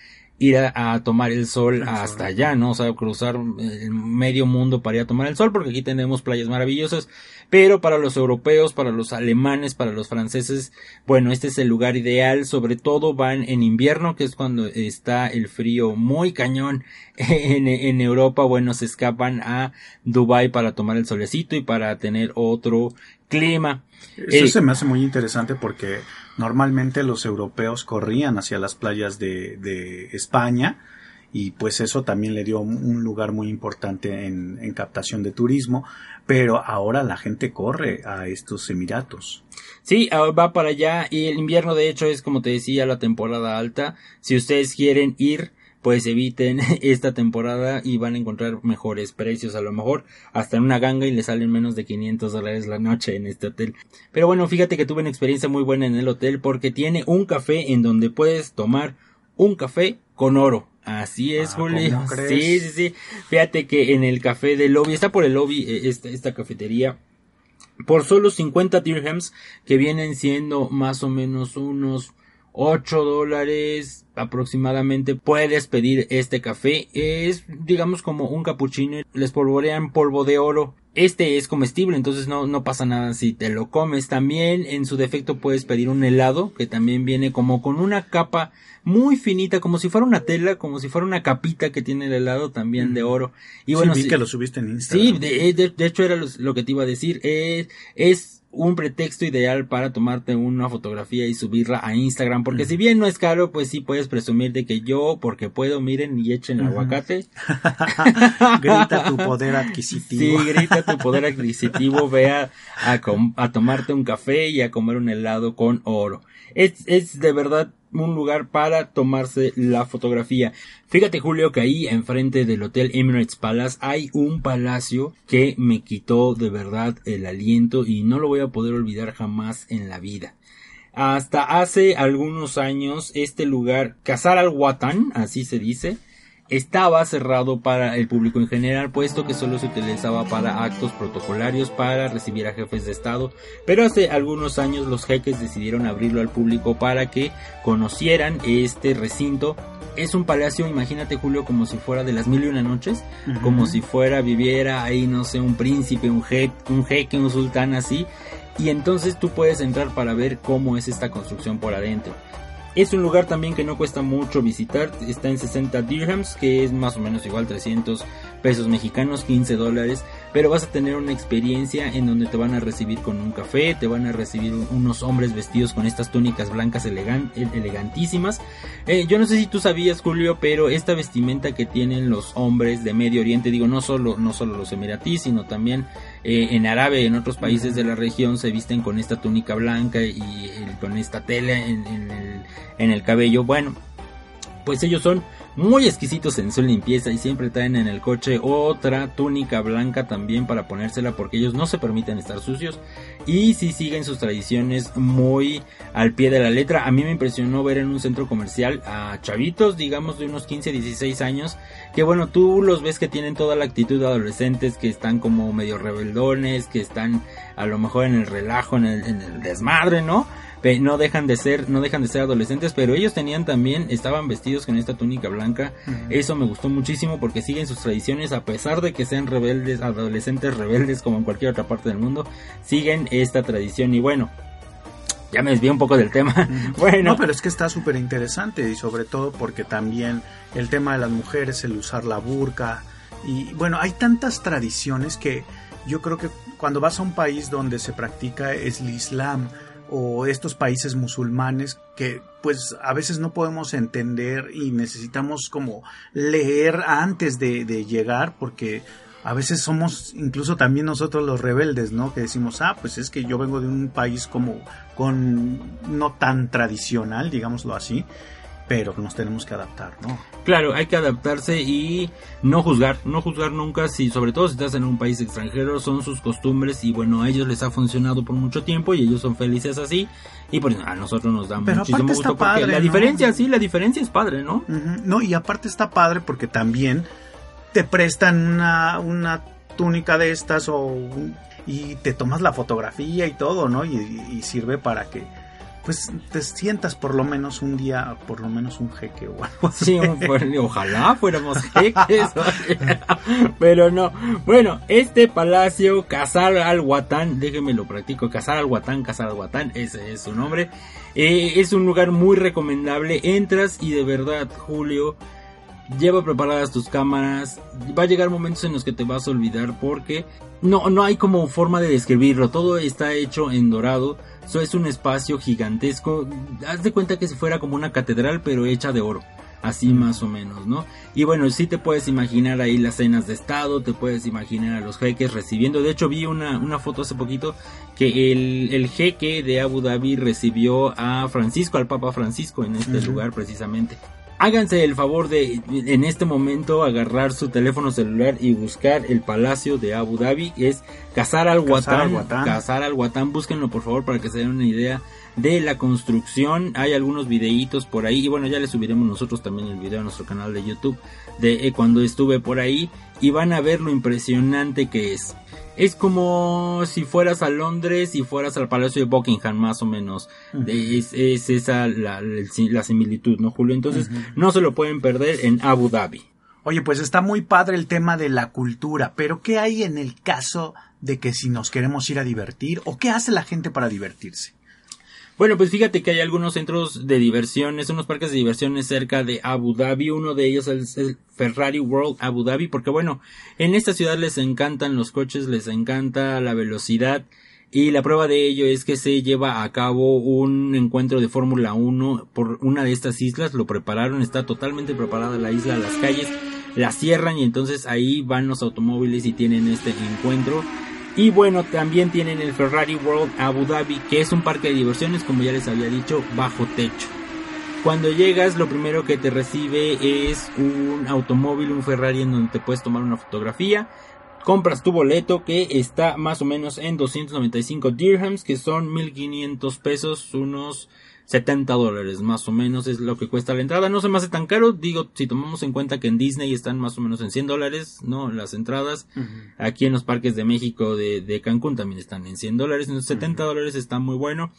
ir a, tomar el sol hasta allá, ¿no? O sea, cruzar el medio mundo para ir a tomar el sol, porque aquí tenemos playas maravillosas. Pero para los europeos, para los alemanes, para los franceses, bueno, este es el lugar ideal. Sobre todo van en invierno, que es cuando está el frío muy cañón en, en Europa. Bueno, se escapan a Dubai para tomar el solecito y para tener otro clima. Eso eh, se me hace muy interesante porque normalmente los europeos corrían hacia las playas de, de España y pues eso también le dio un lugar muy importante en, en, captación de turismo, pero ahora la gente corre a estos Emiratos. Sí, va para allá y el invierno de hecho es como te decía la temporada alta. Si ustedes quieren ir, pues eviten esta temporada y van a encontrar mejores precios a lo mejor hasta en una ganga y le salen menos de 500 dólares la noche en este hotel pero bueno fíjate que tuve una experiencia muy buena en el hotel porque tiene un café en donde puedes tomar un café con oro Así es, ah, Julio. Sí, sí, sí. Fíjate que en el café del lobby, está por el lobby eh, esta, esta cafetería, por solo 50 dirhams, que vienen siendo más o menos unos 8 dólares aproximadamente. Puedes pedir este café. Es digamos como un capuchino les polvorean polvo de oro. Este es comestible entonces no, no pasa nada si te lo comes. También en su defecto puedes pedir un helado que también viene como con una capa muy finita como si fuera una tela como si fuera una capita que tiene el helado también de oro. Y bueno sí, vi que lo subiste en Instagram. sí de, hecho era lo, que te iba a decir. Es, es un pretexto ideal para tomarte una fotografía y subirla a Instagram, porque si bien no es caro, pues sí puedes presumir de que yo, porque puedo, miren y echen el aguacate. grita tu poder adquisitivo. Sí, grita tu poder adquisitivo, vea a, a tomarte un café y a comer un helado con oro. Es, es de verdad un lugar para tomarse la fotografía. Fíjate Julio que ahí enfrente del Hotel Emirates Palace hay un palacio que me quitó de verdad el aliento y no lo voy a poder olvidar jamás en la vida. Hasta hace algunos años este lugar, Casar al Watan, así se dice, estaba cerrado para el público en general, puesto que solo se utilizaba para actos protocolarios para recibir a jefes de Estado, pero hace algunos años los jeques decidieron abrirlo al público para que conocieran este recinto. Es un palacio, imagínate Julio, como si fuera de las mil y una noches, como si fuera, viviera ahí, no sé, un príncipe, un jeque, un jeque, un sultán así, y entonces tú puedes entrar para ver cómo es esta construcción por adentro. Es un lugar también que no cuesta mucho visitar, está en 60 dirhams, que es más o menos igual 300 pesos mexicanos, 15 dólares, pero vas a tener una experiencia en donde te van a recibir con un café, te van a recibir unos hombres vestidos con estas túnicas blancas elegantísimas. Eh, yo no sé si tú sabías, Julio, pero esta vestimenta que tienen los hombres de Medio Oriente, digo, no solo, no solo los emiratíes, sino también eh, en Arabia y en otros países de la región se visten con esta túnica blanca y con esta tela en, el, en el cabello. Bueno, pues ellos son muy exquisitos en su limpieza y siempre traen en el coche otra túnica blanca también para ponérsela porque ellos no se permiten estar sucios y si siguen sus tradiciones muy al pie de la letra. A mí me impresionó ver en un centro comercial a chavitos, digamos de unos 15, 16 años, que bueno, tú los ves que tienen toda la actitud de adolescentes, que están como medio rebeldones, que están a lo mejor en el relajo, en el, en el desmadre, ¿no? No dejan de ser, no dejan de ser adolescentes, pero ellos tenían también, estaban vestidos con esta túnica blanca. Eso me gustó muchísimo porque siguen sus tradiciones a pesar de que sean rebeldes, adolescentes rebeldes como en cualquier otra parte del mundo, siguen esta tradición y bueno, ya me desvié un poco del tema. Bueno. No, pero es que está súper interesante y sobre todo porque también el tema de las mujeres, el usar la burka y bueno, hay tantas tradiciones que yo creo que cuando vas a un país donde se practica es el Islam, o estos países musulmanes que pues a veces no podemos entender y necesitamos como leer antes de, llegar porque a veces somos incluso también nosotros los rebeldes, ¿no? Que decimos, ah, pues es que yo vengo de un país como con no tan tradicional, digámoslo así, pero nos tenemos que adaptar, ¿no? Claro, hay que adaptarse y no juzgar, no juzgar nunca si, sobre todo si estás en un país extranjero, son sus costumbres y bueno, a ellos les ha funcionado por mucho tiempo y ellos son felices así y pues a nosotros nos da muchísimo gusto porque la diferencia, sí, la diferencia es padre, ¿no? No, y aparte está padre porque también te prestan una, una túnica de estas o y te tomas la fotografía y todo, ¿no? y sirve para que pues te sientas por lo menos un día, por lo menos un jeque o algo así. Sí, ojalá fuéramos jeques, pero no. Bueno, este palacio, Casar al Huatán, déjenme lo practico, Casar al Huatán, Casar al Huatán, ese es su nombre. Eh, es un lugar muy recomendable, entras y de verdad, Julio, lleva preparadas tus cámaras, va a llegar momentos en los que te vas a olvidar porque no, no hay como forma de describirlo, todo está hecho en dorado eso es un espacio gigantesco. Haz de cuenta que si fuera como una catedral, pero hecha de oro. Así más o menos, ¿no? Y bueno, sí te puedes imaginar ahí las cenas de estado, te puedes imaginar a los jeques recibiendo. De hecho, vi una, una foto hace poquito que el, el, jeque de Abu Dhabi recibió a Francisco, al Papa Francisco, en este lugar precisamente háganse el favor de en este momento agarrar su teléfono celular y buscar el palacio de Abu Dhabi es Cazar al Watan Cazar al Watan búsquenlo por favor para que se den una idea de la construcción. Hay algunos videitos por ahí y bueno ya les subiremos nosotros también el video a nuestro canal de YouTube de eh, cuando estuve por ahí y van a ver lo impresionante que es es como si fueras a Londres y fueras al Palacio de Buckingham, más o menos. es, esa la, similitud, ¿no, Julio? Entonces, no se lo pueden perder en Abu Dhabi. Oye, pues está muy padre el tema de la cultura, pero ¿qué hay en el caso de que si nos queremos ir a divertir o qué hace la gente para divertirse? Bueno, pues fíjate que hay algunos centros de diversiones, unos parques de diversiones cerca de Abu Dhabi. Uno de ellos es el Ferrari World Abu Dhabi, porque bueno, en esta ciudad les encantan los coches, les encanta la velocidad Y la prueba de ello es que se lleva a cabo un encuentro de Fórmula 1 por una de estas islas. Lo prepararon, está totalmente preparada la isla, las calles la cierran y entonces ahí van los automóviles y tienen este encuentro. Y bueno, también tienen el Ferrari World Abu Dhabi, que es un parque de diversiones, como ya les había dicho, bajo techo. Cuando llegas, lo primero que te recibe es un automóvil, un Ferrari en donde te puedes tomar una fotografía. Compras tu boleto que está más o menos en 295 dirhams, que son 1500 pesos, unos 70 dólares más o menos es lo que cuesta la entrada. No se me hace tan caro. Digo, si tomamos en cuenta que en Disney están más o menos en 100 dólares, ¿no? Las entradas. Aquí en los parques de México, de, de Cancún también están en 100 dólares. En 70 dólares está muy bueno.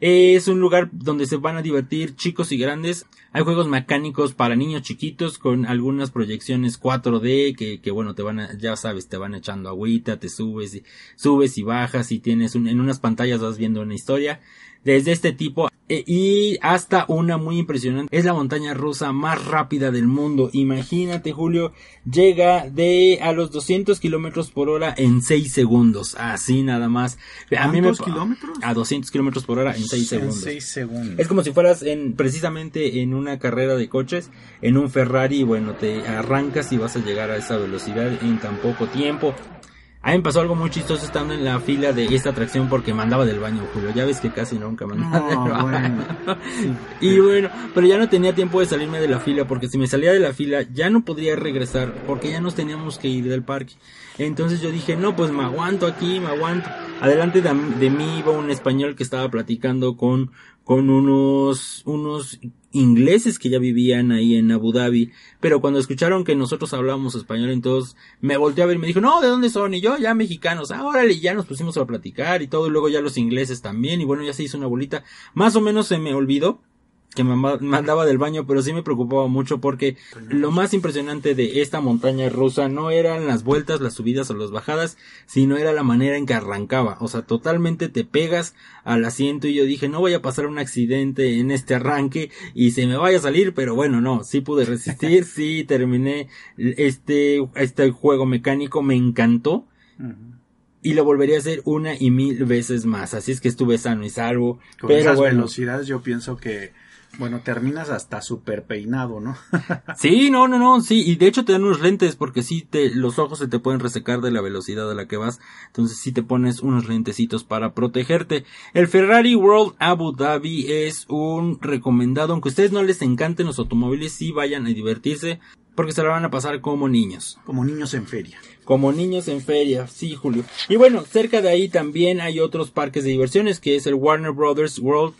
Es un lugar donde se van a divertir chicos y grandes. Hay juegos mecánicos para niños chiquitos con algunas proyecciones 4D que, que bueno, te van a, ya sabes, te van echando agüita, te subes y, subes y bajas y tienes un, en unas pantallas vas viendo una historia desde este tipo eh, y hasta una muy impresionante. Es la montaña rusa más rápida del mundo. Imagínate, Julio, llega de a los 200 kilómetros por hora en 6 segundos. Así nada más. A mí me kilómetros? A 200 kilómetros por hora en 6 segundos. 6 segundos. Es como si fueras en, precisamente en una carrera de coches, en un Ferrari, bueno, te arrancas y vas a llegar a esa velocidad en tan poco tiempo. A mí me pasó algo muy chistoso estando en la fila de esta atracción porque mandaba del baño, Julio. Ya ves que casi nunca mandaba del baño. y bueno, pero ya no tenía tiempo de salirme de la fila porque si me salía de la fila ya no podría regresar porque ya nos teníamos que ir del parque. Entonces yo dije, no, pues me aguanto aquí, me aguanto. Adelante de, de mí iba un español que estaba platicando con, con unos, unos ingleses que ya vivían ahí en Abu Dhabi, pero cuando escucharon que nosotros hablábamos español, entonces me volteó a ver y me dijo, no, ¿de dónde son? Y yo, ya mexicanos, ahora ya nos pusimos a platicar y todo, y luego ya los ingleses también, y bueno, ya se hizo una bolita, más o menos se me olvidó, que me mandaba del baño, pero sí me preocupaba mucho porque lo más impresionante de esta montaña rusa no eran las vueltas, las subidas o las bajadas, sino era la manera en que arrancaba. O sea, totalmente te pegas al asiento y yo dije, no voy a pasar un accidente en este arranque y se me vaya a salir, pero bueno, no, sí pude resistir, sí terminé este, este juego mecánico, me encantó. y lo volvería a hacer una y mil veces más. Así es que estuve sano y salvo. Con pero esas velocidades yo pienso que bueno, terminas hasta súper peinado, ¿no? sí, no, no, no, sí, y de hecho te dan unos lentes porque sí te, los ojos se te pueden resecar de la velocidad a la que vas, entonces sí te pones unos lentecitos para protegerte. El Ferrari World Abu Dhabi es un recomendado, aunque a ustedes no les encanten los automóviles, sí vayan a divertirse, porque se la van a pasar como niños. Como niños en feria. Como niños en feria, sí, Julio. Y bueno, cerca de ahí también hay otros parques de diversiones, que es el Warner Brothers World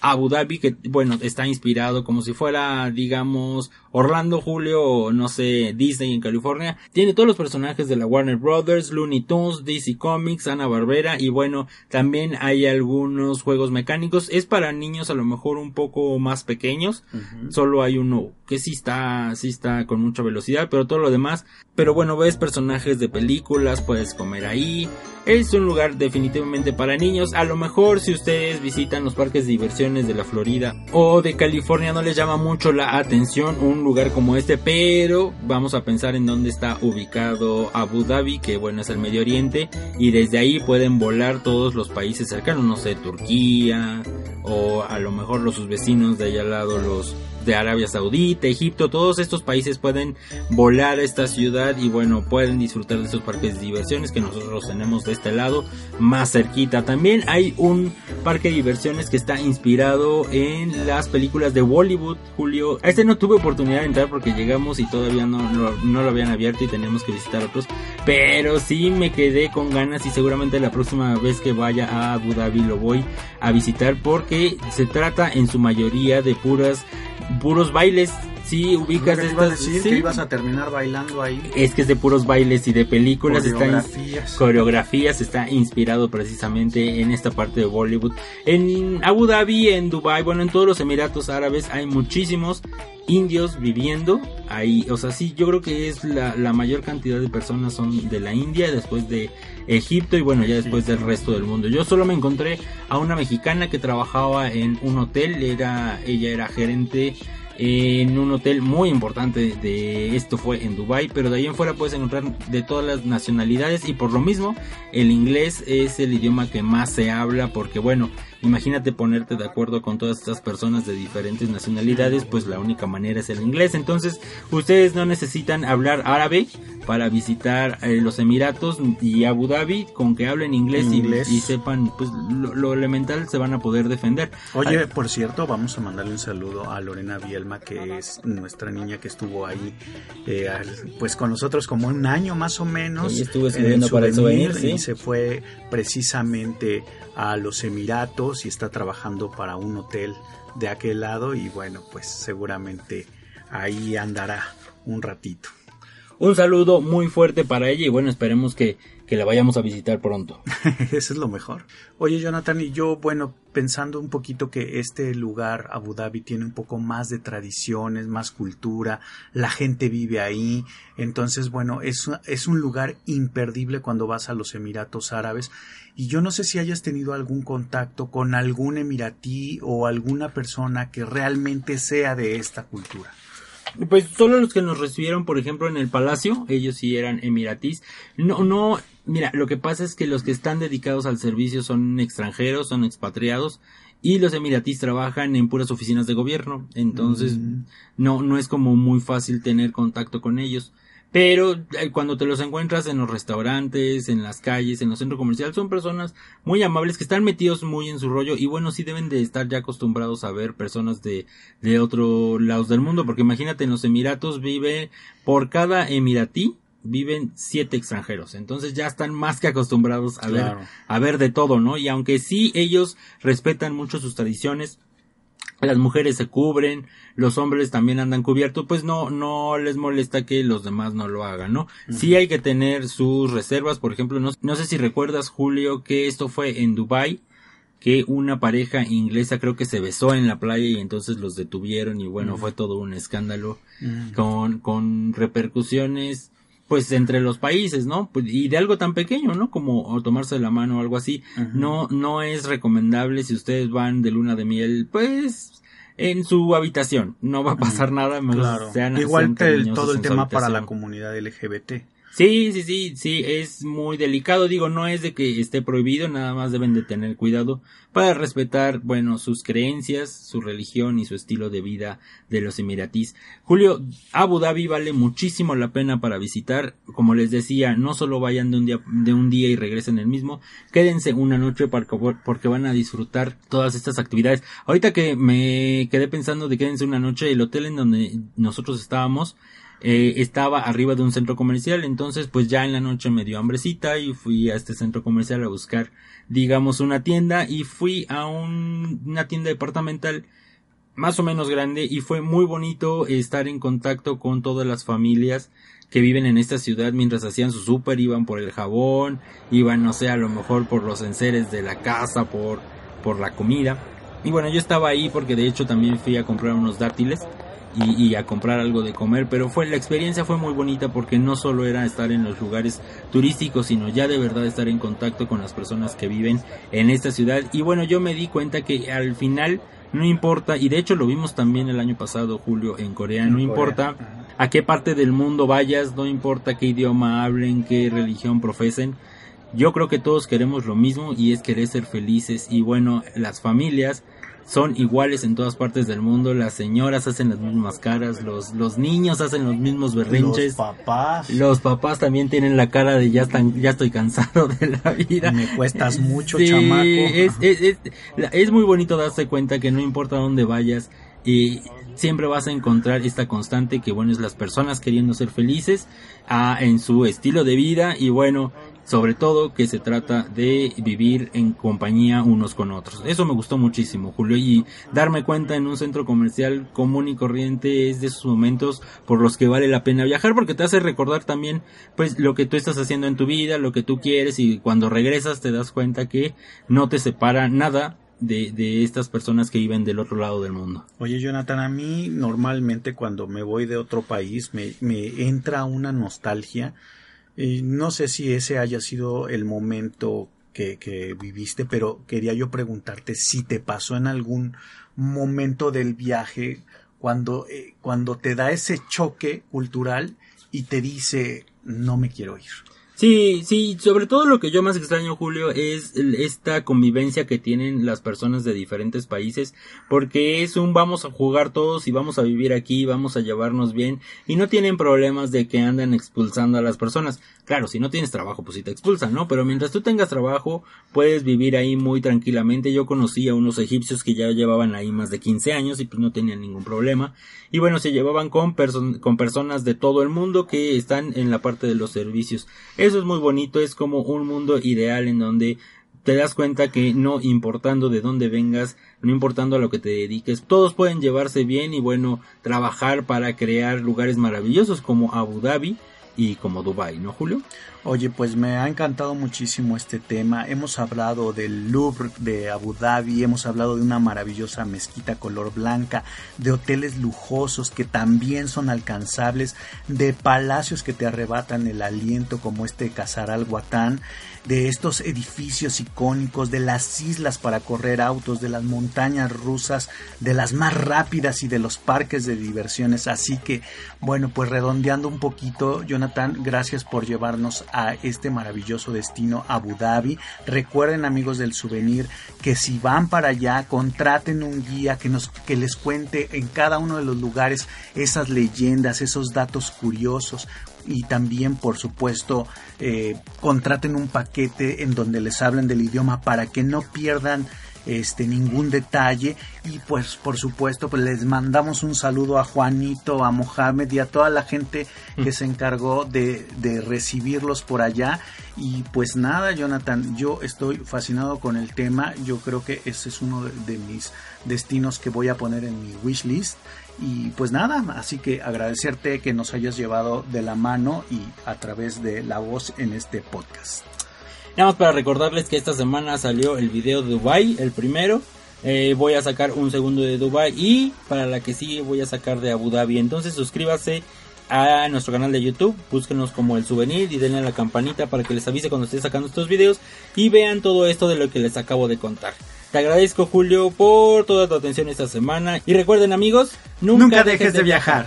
Abu Dhabi, que bueno, está inspirado como si fuera, digamos, Orlando, Julio, o no sé, Disney en California. Tiene todos los personajes de la Warner Brothers, Looney Tunes, DC Comics, Ana Barbera, y bueno, también hay algunos juegos mecánicos. Es para niños a lo mejor un poco más pequeños. Solo hay uno que sí está, sí está con mucha velocidad, pero todo lo demás. Pero bueno, ves personajes de películas, puedes comer ahí. Es un lugar definitivamente para niños. A lo mejor si ustedes visitan los parques de diversiones de la Florida o de California no les llama mucho la atención un lugar como este, pero vamos a pensar en dónde está ubicado Abu Dhabi, que bueno es el Medio Oriente, y desde ahí pueden volar todos los países cercanos, no sé, Turquía o a lo mejor los sus vecinos de allá al lado los de Arabia Saudita, Egipto, todos estos países pueden volar a esta ciudad y bueno, pueden disfrutar de estos parques de diversiones que nosotros tenemos de este lado más cerquita. También hay un parque de diversiones que está inspirado en las películas de Bollywood, Julio. Este no tuve oportunidad de entrar porque llegamos y todavía no, no, lo habían abierto y teníamos que visitar otros, pero sí me quedé con ganas y seguramente la próxima vez que vaya a Abu Dhabi lo voy a visitar porque se trata en su mayoría de puras puros bailes. Sí, ubicas estas. Decir que ibas a terminar bailando ahí. Es que es de puros bailes y de películas. Coreografías. Está coreografías. Está inspirado precisamente en esta parte de Bollywood. En Abu Dhabi, en Dubai, bueno, en todos los Emiratos Árabes hay muchísimos indios viviendo ahí. O sea, sí, yo creo que es la, la mayor cantidad de personas son de la India, después de Egipto y bueno, ya después del resto del mundo. Yo solo me encontré a una mexicana que trabajaba en un hotel, era, ella era gerente en un hotel muy importante de esto fue en Dubai pero de ahí en fuera puedes encontrar de todas las nacionalidades y por lo mismo el inglés es el idioma que más se habla porque bueno imagínate ponerte de acuerdo con todas estas personas de diferentes nacionalidades pues la única manera es el inglés. Entonces ustedes no necesitan hablar árabe para visitar eh, los Emiratos y Abu Dhabi con que hablen inglés, Y, sepan pues lo, elemental se van a poder defender. Oye por cierto vamos a mandarle un saludo a Lorena Bielma que es nuestra niña que estuvo ahí eh, pues con nosotros como un año más o menos y estuvo estudiando para el y se fue precisamente a los Emiratos y está trabajando para un hotel de aquel lado y bueno, pues seguramente ahí andará un ratito. Un saludo muy fuerte para ella y bueno, esperemos que, que la vayamos a visitar pronto. Eso es lo mejor. Oye, Jonathan, y yo, bueno, pensando un poquito que este lugar, Abu Dhabi, tiene un poco más de tradiciones, más cultura, la gente vive ahí, entonces, bueno, es, es un lugar imperdible cuando vas a los Emiratos Árabes. Y yo no sé si hayas tenido algún contacto con algún emiratí o alguna persona que realmente sea de esta cultura. Pues solo los que nos recibieron, por ejemplo, en el palacio, ellos sí eran emiratís. No, no, mira, lo que pasa es que los que están dedicados al servicio son extranjeros, son expatriados y los emiratís trabajan en puras oficinas de gobierno. Entonces, mm. no, no es como muy fácil tener contacto con ellos. Pero eh, cuando te los encuentras en los restaurantes, en las calles, en los centros comerciales, son personas muy amables que están metidos muy en su rollo y bueno, sí deben de estar ya acostumbrados a ver personas de, de otro lados del mundo, porque imagínate, en los Emiratos vive, por cada emiratí, viven siete extranjeros, entonces ya están más que acostumbrados a ver, a ver de todo, ¿no? Y aunque sí ellos respetan mucho sus tradiciones, las mujeres se cubren, los hombres también andan cubiertos, pues no, no les molesta que los demás no lo hagan, ¿no? Sí hay que tener sus reservas, por ejemplo, no, no sé si recuerdas, Julio, que esto fue en Dubai, que una pareja inglesa creo que se besó en la playa y entonces los detuvieron y bueno, fue todo un escándalo con, con repercusiones pues entre los países, ¿no? Pues, y de algo tan pequeño, ¿no? Como tomarse la mano o algo así. No, no es recomendable si ustedes van de luna de miel, pues en su habitación. No va a pasar nada. Claro. Igual que todo el tema para la comunidad LGBT. Sí, sí, sí, sí, es muy delicado. Digo, no es de que esté prohibido, nada más deben de tener cuidado para respetar, bueno, sus creencias, su religión y su estilo de vida de los emiratís. Julio, Abu Dhabi vale muchísimo la pena para visitar. Como les decía, no solo vayan de un día, de un día y regresen el mismo, quédense una noche porque van a disfrutar todas estas actividades. Ahorita que me quedé pensando de quédense una noche, el hotel en donde nosotros estábamos, eh, estaba arriba de un centro comercial, entonces pues ya en la noche me dio hambrecita y fui a este centro comercial a buscar digamos una tienda y fui a una tienda departamental más o menos grande y fue muy bonito estar en contacto con todas las familias que viven en esta ciudad mientras hacían su súper, iban por el jabón, iban no sé, a lo mejor por los enseres de la casa, por, por la comida. Y bueno, yo estaba ahí porque de hecho también fui a comprar unos dátiles y, a comprar algo de comer, pero fue la experiencia fue muy bonita porque no solo era estar en los lugares turísticos, sino ya de verdad estar en contacto con las personas que viven en esta ciudad. Y bueno, yo me di cuenta que al final no importa, y de hecho lo vimos también el año pasado, Julio, en Corea, no importa a qué parte del mundo vayas, no importa qué idioma hablen, qué religión profesen, yo creo que todos queremos lo mismo y es querer ser felices. Y bueno, las familias son iguales en todas partes del mundo, las señoras hacen las mismas caras, los, los niños hacen los mismos berrinches. Los papás. Los papás también tienen la cara de ya están, ya estoy cansado de la vida. Me cuestas mucho, chamaco. Es, es, es, es muy bonito darse cuenta que no importa dónde vayas, y siempre vas a encontrar esta constante que bueno es las personas queriendo ser felices ah, en su estilo de vida y bueno sobre todo que se trata de vivir en compañía unos con otros. Eso me gustó muchísimo, Julio, y darme cuenta en un centro comercial común y corriente es de esos momentos por los que vale la pena viajar porque te hace recordar también pues lo que tú estás haciendo en tu vida, lo que tú quieres y cuando regresas te das cuenta que no te separa nada de, de, estas personas que viven del otro lado del mundo. Oye, Jonathan, a mí normalmente cuando me voy de otro país me, me entra una nostalgia y no sé si ese haya sido el momento que, que, viviste, pero quería yo preguntarte si te pasó en algún momento del viaje cuando, eh, cuando te da ese choque cultural y te dice no me quiero ir. Sí, sí, sobre todo lo que yo más extraño, Julio, es esta convivencia que tienen las personas de diferentes países, porque es un vamos a jugar todos y vamos a vivir aquí, vamos a llevarnos bien, y no tienen problemas de que andan expulsando a las personas. Claro, si no tienes trabajo, pues sí te expulsan, ¿no? Pero mientras tú tengas trabajo, puedes vivir ahí muy tranquilamente. Yo conocí a unos egipcios que ya llevaban ahí más de 15 años y pues no tenían ningún problema. Y bueno, se llevaban con, con personas de todo el mundo que están en la parte de los servicios. Eso es muy bonito, es como un mundo ideal en donde te das cuenta que no importando de dónde vengas, no importando a lo que te dediques, todos pueden llevarse bien y bueno, trabajar para crear lugares maravillosos como Abu Dhabi, y como Dubai, ¿no, Julio? Oye, pues me ha encantado muchísimo este tema. Hemos hablado del Louvre de Abu Dhabi, hemos hablado de una maravillosa mezquita color blanca, de hoteles lujosos que también son alcanzables, de palacios que te arrebatan el aliento como este Casar al Guatán, de estos edificios icónicos, de las islas para correr autos, de las montañas rusas, de las más rápidas y de los parques de diversiones. Así que, bueno, pues redondeando un poquito, Jonathan, gracias por llevarnos a este maravilloso destino Abu Dhabi. Recuerden amigos del souvenir que si van para allá contraten un guía que nos que les cuente en cada uno de los lugares esas leyendas, esos datos curiosos y también por supuesto eh, contraten un paquete en donde les hablen del idioma para que no pierdan este ningún detalle. Y pues por supuesto pues les mandamos un saludo a Juanito, a Mohamed y a toda la gente que se encargó de, de recibirlos por allá. Y pues nada Jonathan, yo estoy fascinado con el tema, yo creo que ese es uno de, mis destinos que voy a poner en mi wish list. Y pues nada, así que agradecerte que nos hayas llevado de la mano y a través de la voz en este podcast. Nada más para recordarles que esta semana salió el video de Dubai, el primero. Eh, voy a sacar un segundo de Dubai y para la que sigue voy a sacar de Abu Dhabi. Entonces suscríbase a nuestro canal de YouTube, búsquenos como el souvenir y denle a la campanita para que les avise cuando esté sacando estos videos y vean todo esto de lo que les acabo de contar. Te agradezco Julio por toda tu atención esta semana y recuerden amigos, nunca, dejes de viajar.